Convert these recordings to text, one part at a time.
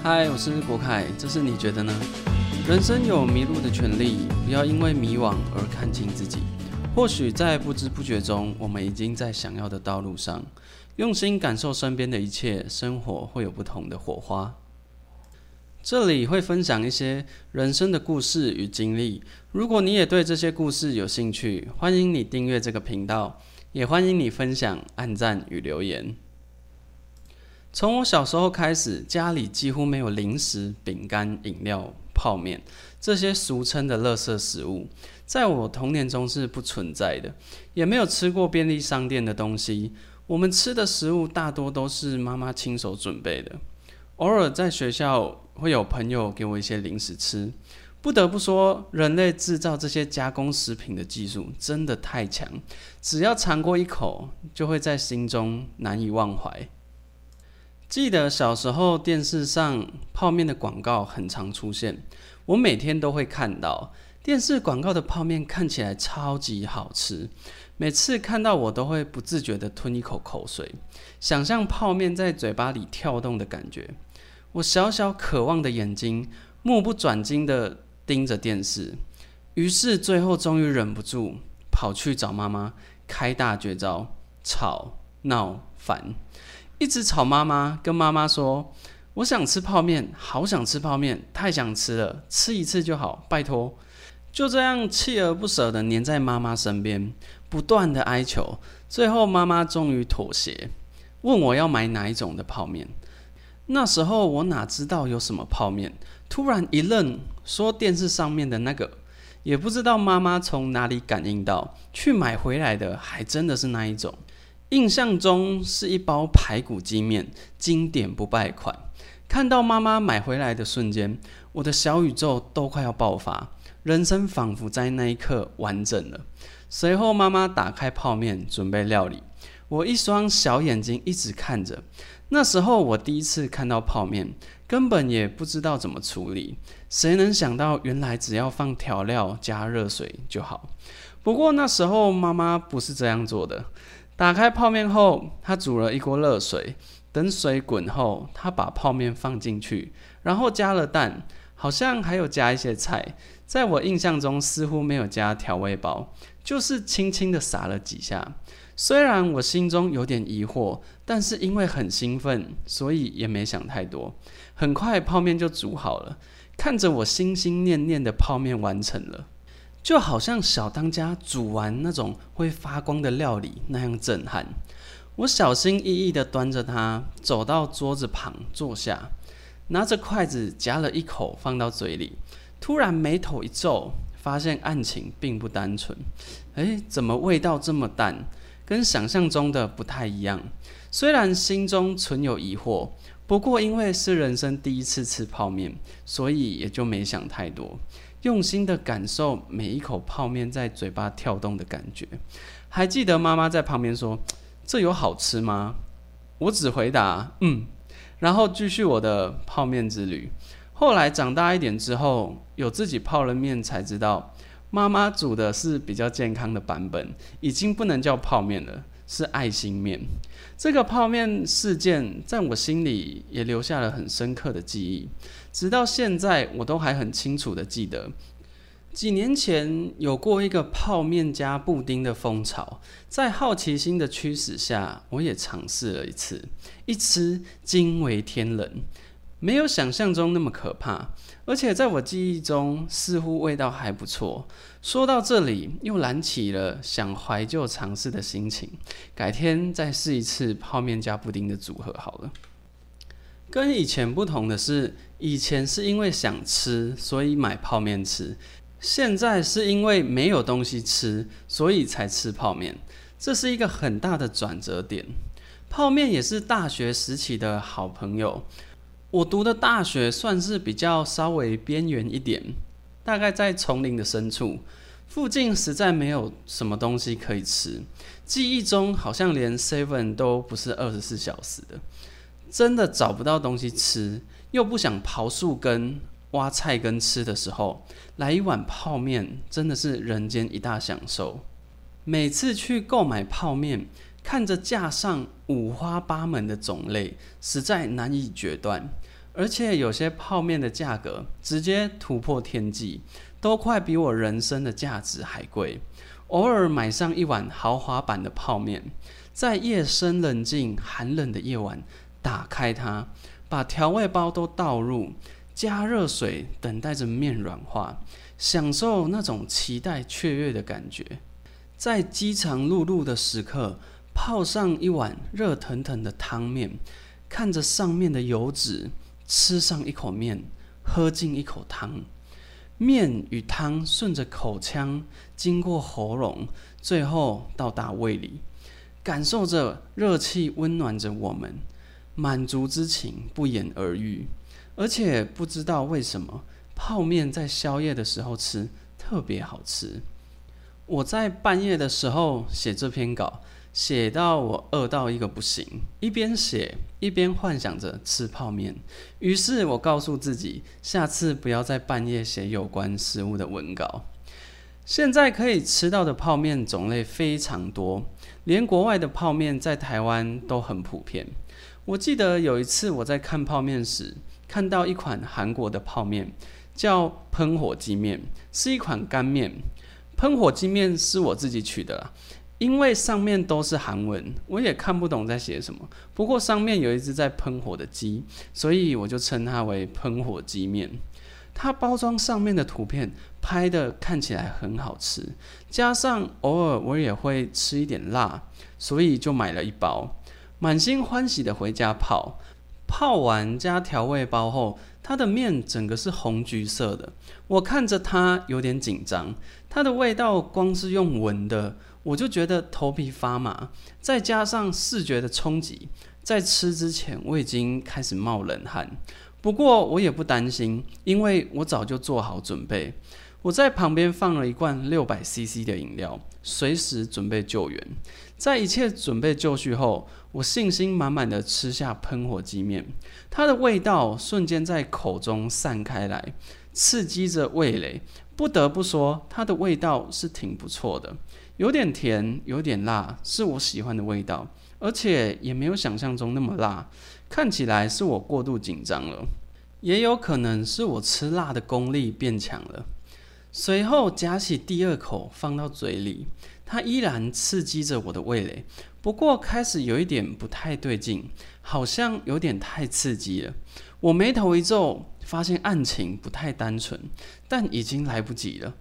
嗨，我是国凯，这是你觉得呢？人生有迷路的权利，不要因为迷惘而看清自己。或许在不知不觉中，我们已经在想要的道路上，用心感受身边的一切，生活会有不同的火花。这里会分享一些人生的故事与经历。如果你也对这些故事有兴趣，欢迎你订阅这个频道，也欢迎你分享、按赞与留言。从我小时候开始，家里几乎没有零食、饼干、饮料、泡面这些俗称的垃圾食物，在我童年中是不存在的，也没有吃过便利商店的东西。我们吃的食物大多都是妈妈亲手准备的，偶尔在学校会有朋友给我一些零食吃。不得不说，人类制造这些加工食品的技术真的太强，只要尝过一口，就会在心中难以忘怀。记得小时候电视上泡面的广告很常出现，我每天都会看到电视广告的泡面看起来超级好吃，每次看到我都会不自觉的吞一口口水，想象泡面在嘴巴里跳动的感觉。我小小渴望的眼睛目不转睛的盯着电视，于是最后终于忍不住跑去找妈妈开大绝招：吵闹烦。一直吵妈妈，跟妈妈说：“我想吃泡面，好想吃泡面，太想吃了，吃一次就好，拜托。”就这样锲而不舍的黏在妈妈身边，不断的哀求，最后妈妈终于妥协，问我要买哪一种的泡面。那时候我哪知道有什么泡面，突然一愣，说电视上面的那个，也不知道妈妈从哪里感应到，去买回来的还真的是那一种。印象中是一包排骨鸡面，经典不败款。看到妈妈买回来的瞬间，我的小宇宙都快要爆发，人生仿佛在那一刻完整了。随后妈妈打开泡面，准备料理，我一双小眼睛一直看着。那时候我第一次看到泡面，根本也不知道怎么处理。谁能想到，原来只要放调料加热水就好。不过那时候妈妈不是这样做的。打开泡面后，他煮了一锅热水，等水滚后，他把泡面放进去，然后加了蛋，好像还有加一些菜。在我印象中，似乎没有加调味包，就是轻轻的撒了几下。虽然我心中有点疑惑，但是因为很兴奋，所以也没想太多。很快泡面就煮好了，看着我心心念念的泡面完成了。就好像小当家煮完那种会发光的料理那样震撼。我小心翼翼地端着它走到桌子旁坐下，拿着筷子夹了一口放到嘴里，突然眉头一皱，发现案情并不单纯。诶，怎么味道这么淡？跟想象中的不太一样。虽然心中存有疑惑，不过因为是人生第一次吃泡面，所以也就没想太多。用心的感受每一口泡面在嘴巴跳动的感觉，还记得妈妈在旁边说：“这有好吃吗？”我只回答：“嗯。”然后继续我的泡面之旅。后来长大一点之后，有自己泡了面，才知道妈妈煮的是比较健康的版本，已经不能叫泡面了，是爱心面。这个泡面事件在我心里也留下了很深刻的记忆。直到现在，我都还很清楚的记得，几年前有过一个泡面加布丁的风潮，在好奇心的驱使下，我也尝试了一次，一吃惊为天人，没有想象中那么可怕，而且在我记忆中似乎味道还不错。说到这里，又燃起了想怀旧尝试的心情，改天再试一次泡面加布丁的组合好了。跟以前不同的是，以前是因为想吃，所以买泡面吃；现在是因为没有东西吃，所以才吃泡面。这是一个很大的转折点。泡面也是大学时期的好朋友。我读的大学算是比较稍微边缘一点，大概在丛林的深处，附近实在没有什么东西可以吃。记忆中好像连 Seven 都不是二十四小时的。真的找不到东西吃，又不想刨树根、挖菜根吃的时候，来一碗泡面真的是人间一大享受。每次去购买泡面，看着架上五花八门的种类，实在难以决断。而且有些泡面的价格直接突破天际，都快比我人生的价值还贵。偶尔买上一碗豪华版的泡面，在夜深人静、寒冷的夜晚，打开它，把调味包都倒入，加热水，等待着面软化，享受那种期待雀跃的感觉。在饥肠辘辘的时刻，泡上一碗热腾腾的汤面，看着上面的油脂，吃上一口面，喝进一口汤。面与汤顺着口腔经过喉咙，最后到达胃里，感受着热气温暖着我们，满足之情不言而喻。而且不知道为什么，泡面在宵夜的时候吃特别好吃。我在半夜的时候写这篇稿。写到我饿到一个不行，一边写一边幻想着吃泡面。于是我告诉自己，下次不要在半夜写有关食物的文稿。现在可以吃到的泡面种类非常多，连国外的泡面在台湾都很普遍。我记得有一次我在看泡面时，看到一款韩国的泡面，叫喷火鸡面，是一款干面。喷火鸡面是我自己取的。因为上面都是韩文，我也看不懂在写什么。不过上面有一只在喷火的鸡，所以我就称它为喷火鸡面。它包装上面的图片拍的看起来很好吃，加上偶尔我也会吃一点辣，所以就买了一包，满心欢喜的回家泡。泡完加调味包后，它的面整个是红橘色的。我看着它有点紧张，它的味道光是用闻的。我就觉得头皮发麻，再加上视觉的冲击，在吃之前我已经开始冒冷汗。不过我也不担心，因为我早就做好准备。我在旁边放了一罐六百 CC 的饮料，随时准备救援。在一切准备就绪后，我信心满满的吃下喷火鸡面，它的味道瞬间在口中散开来，刺激着味蕾。不得不说，它的味道是挺不错的。有点甜，有点辣，是我喜欢的味道，而且也没有想象中那么辣。看起来是我过度紧张了，也有可能是我吃辣的功力变强了。随后夹起第二口放到嘴里，它依然刺激着我的味蕾，不过开始有一点不太对劲，好像有点太刺激了。我眉头一皱，发现案情不太单纯，但已经来不及了。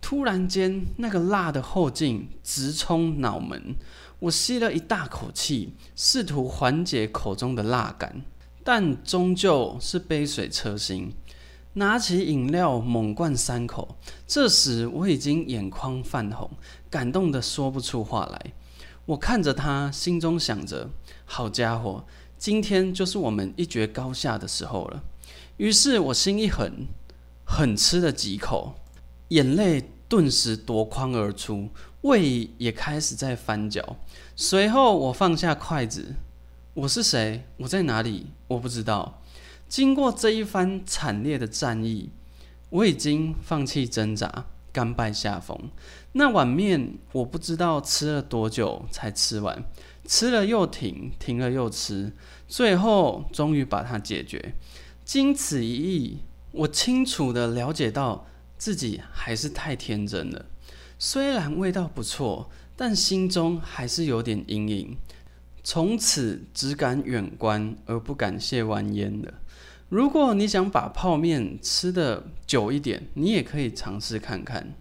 突然间，那个辣的后劲直冲脑门，我吸了一大口气，试图缓解口中的辣感，但终究是杯水车薪。拿起饮料猛灌三口，这时我已经眼眶泛红，感动的说不出话来。我看着他，心中想着：好家伙，今天就是我们一决高下的时候了。于是我心一狠，狠吃了几口，眼泪。顿时夺眶而出，胃也开始在翻搅。随后，我放下筷子。我是谁？我在哪里？我不知道。经过这一番惨烈的战役，我已经放弃挣扎，甘拜下风。那碗面，我不知道吃了多久才吃完，吃了又停，停了又吃，最后终于把它解决。经此一役，我清楚的了解到。自己还是太天真了，虽然味道不错，但心中还是有点阴影。从此只敢远观而不敢亵玩焉了。如果你想把泡面吃的久一点，你也可以尝试看看。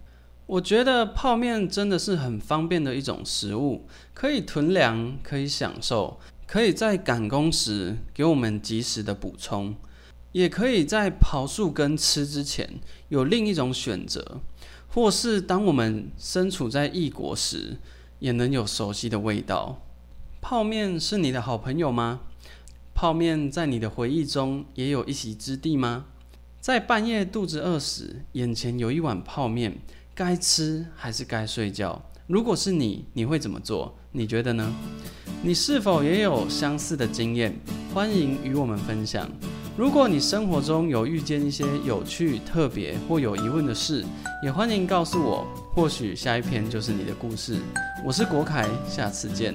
我觉得泡面真的是很方便的一种食物，可以囤粮，可以享受，可以在赶工时给我们及时的补充。也可以在刨树根吃之前有另一种选择，或是当我们身处在异国时，也能有熟悉的味道。泡面是你的好朋友吗？泡面在你的回忆中也有一席之地吗？在半夜肚子饿时，眼前有一碗泡面，该吃还是该睡觉？如果是你，你会怎么做？你觉得呢？你是否也有相似的经验？欢迎与我们分享。如果你生活中有遇见一些有趣、特别或有疑问的事，也欢迎告诉我，或许下一篇就是你的故事。我是国凯，下次见。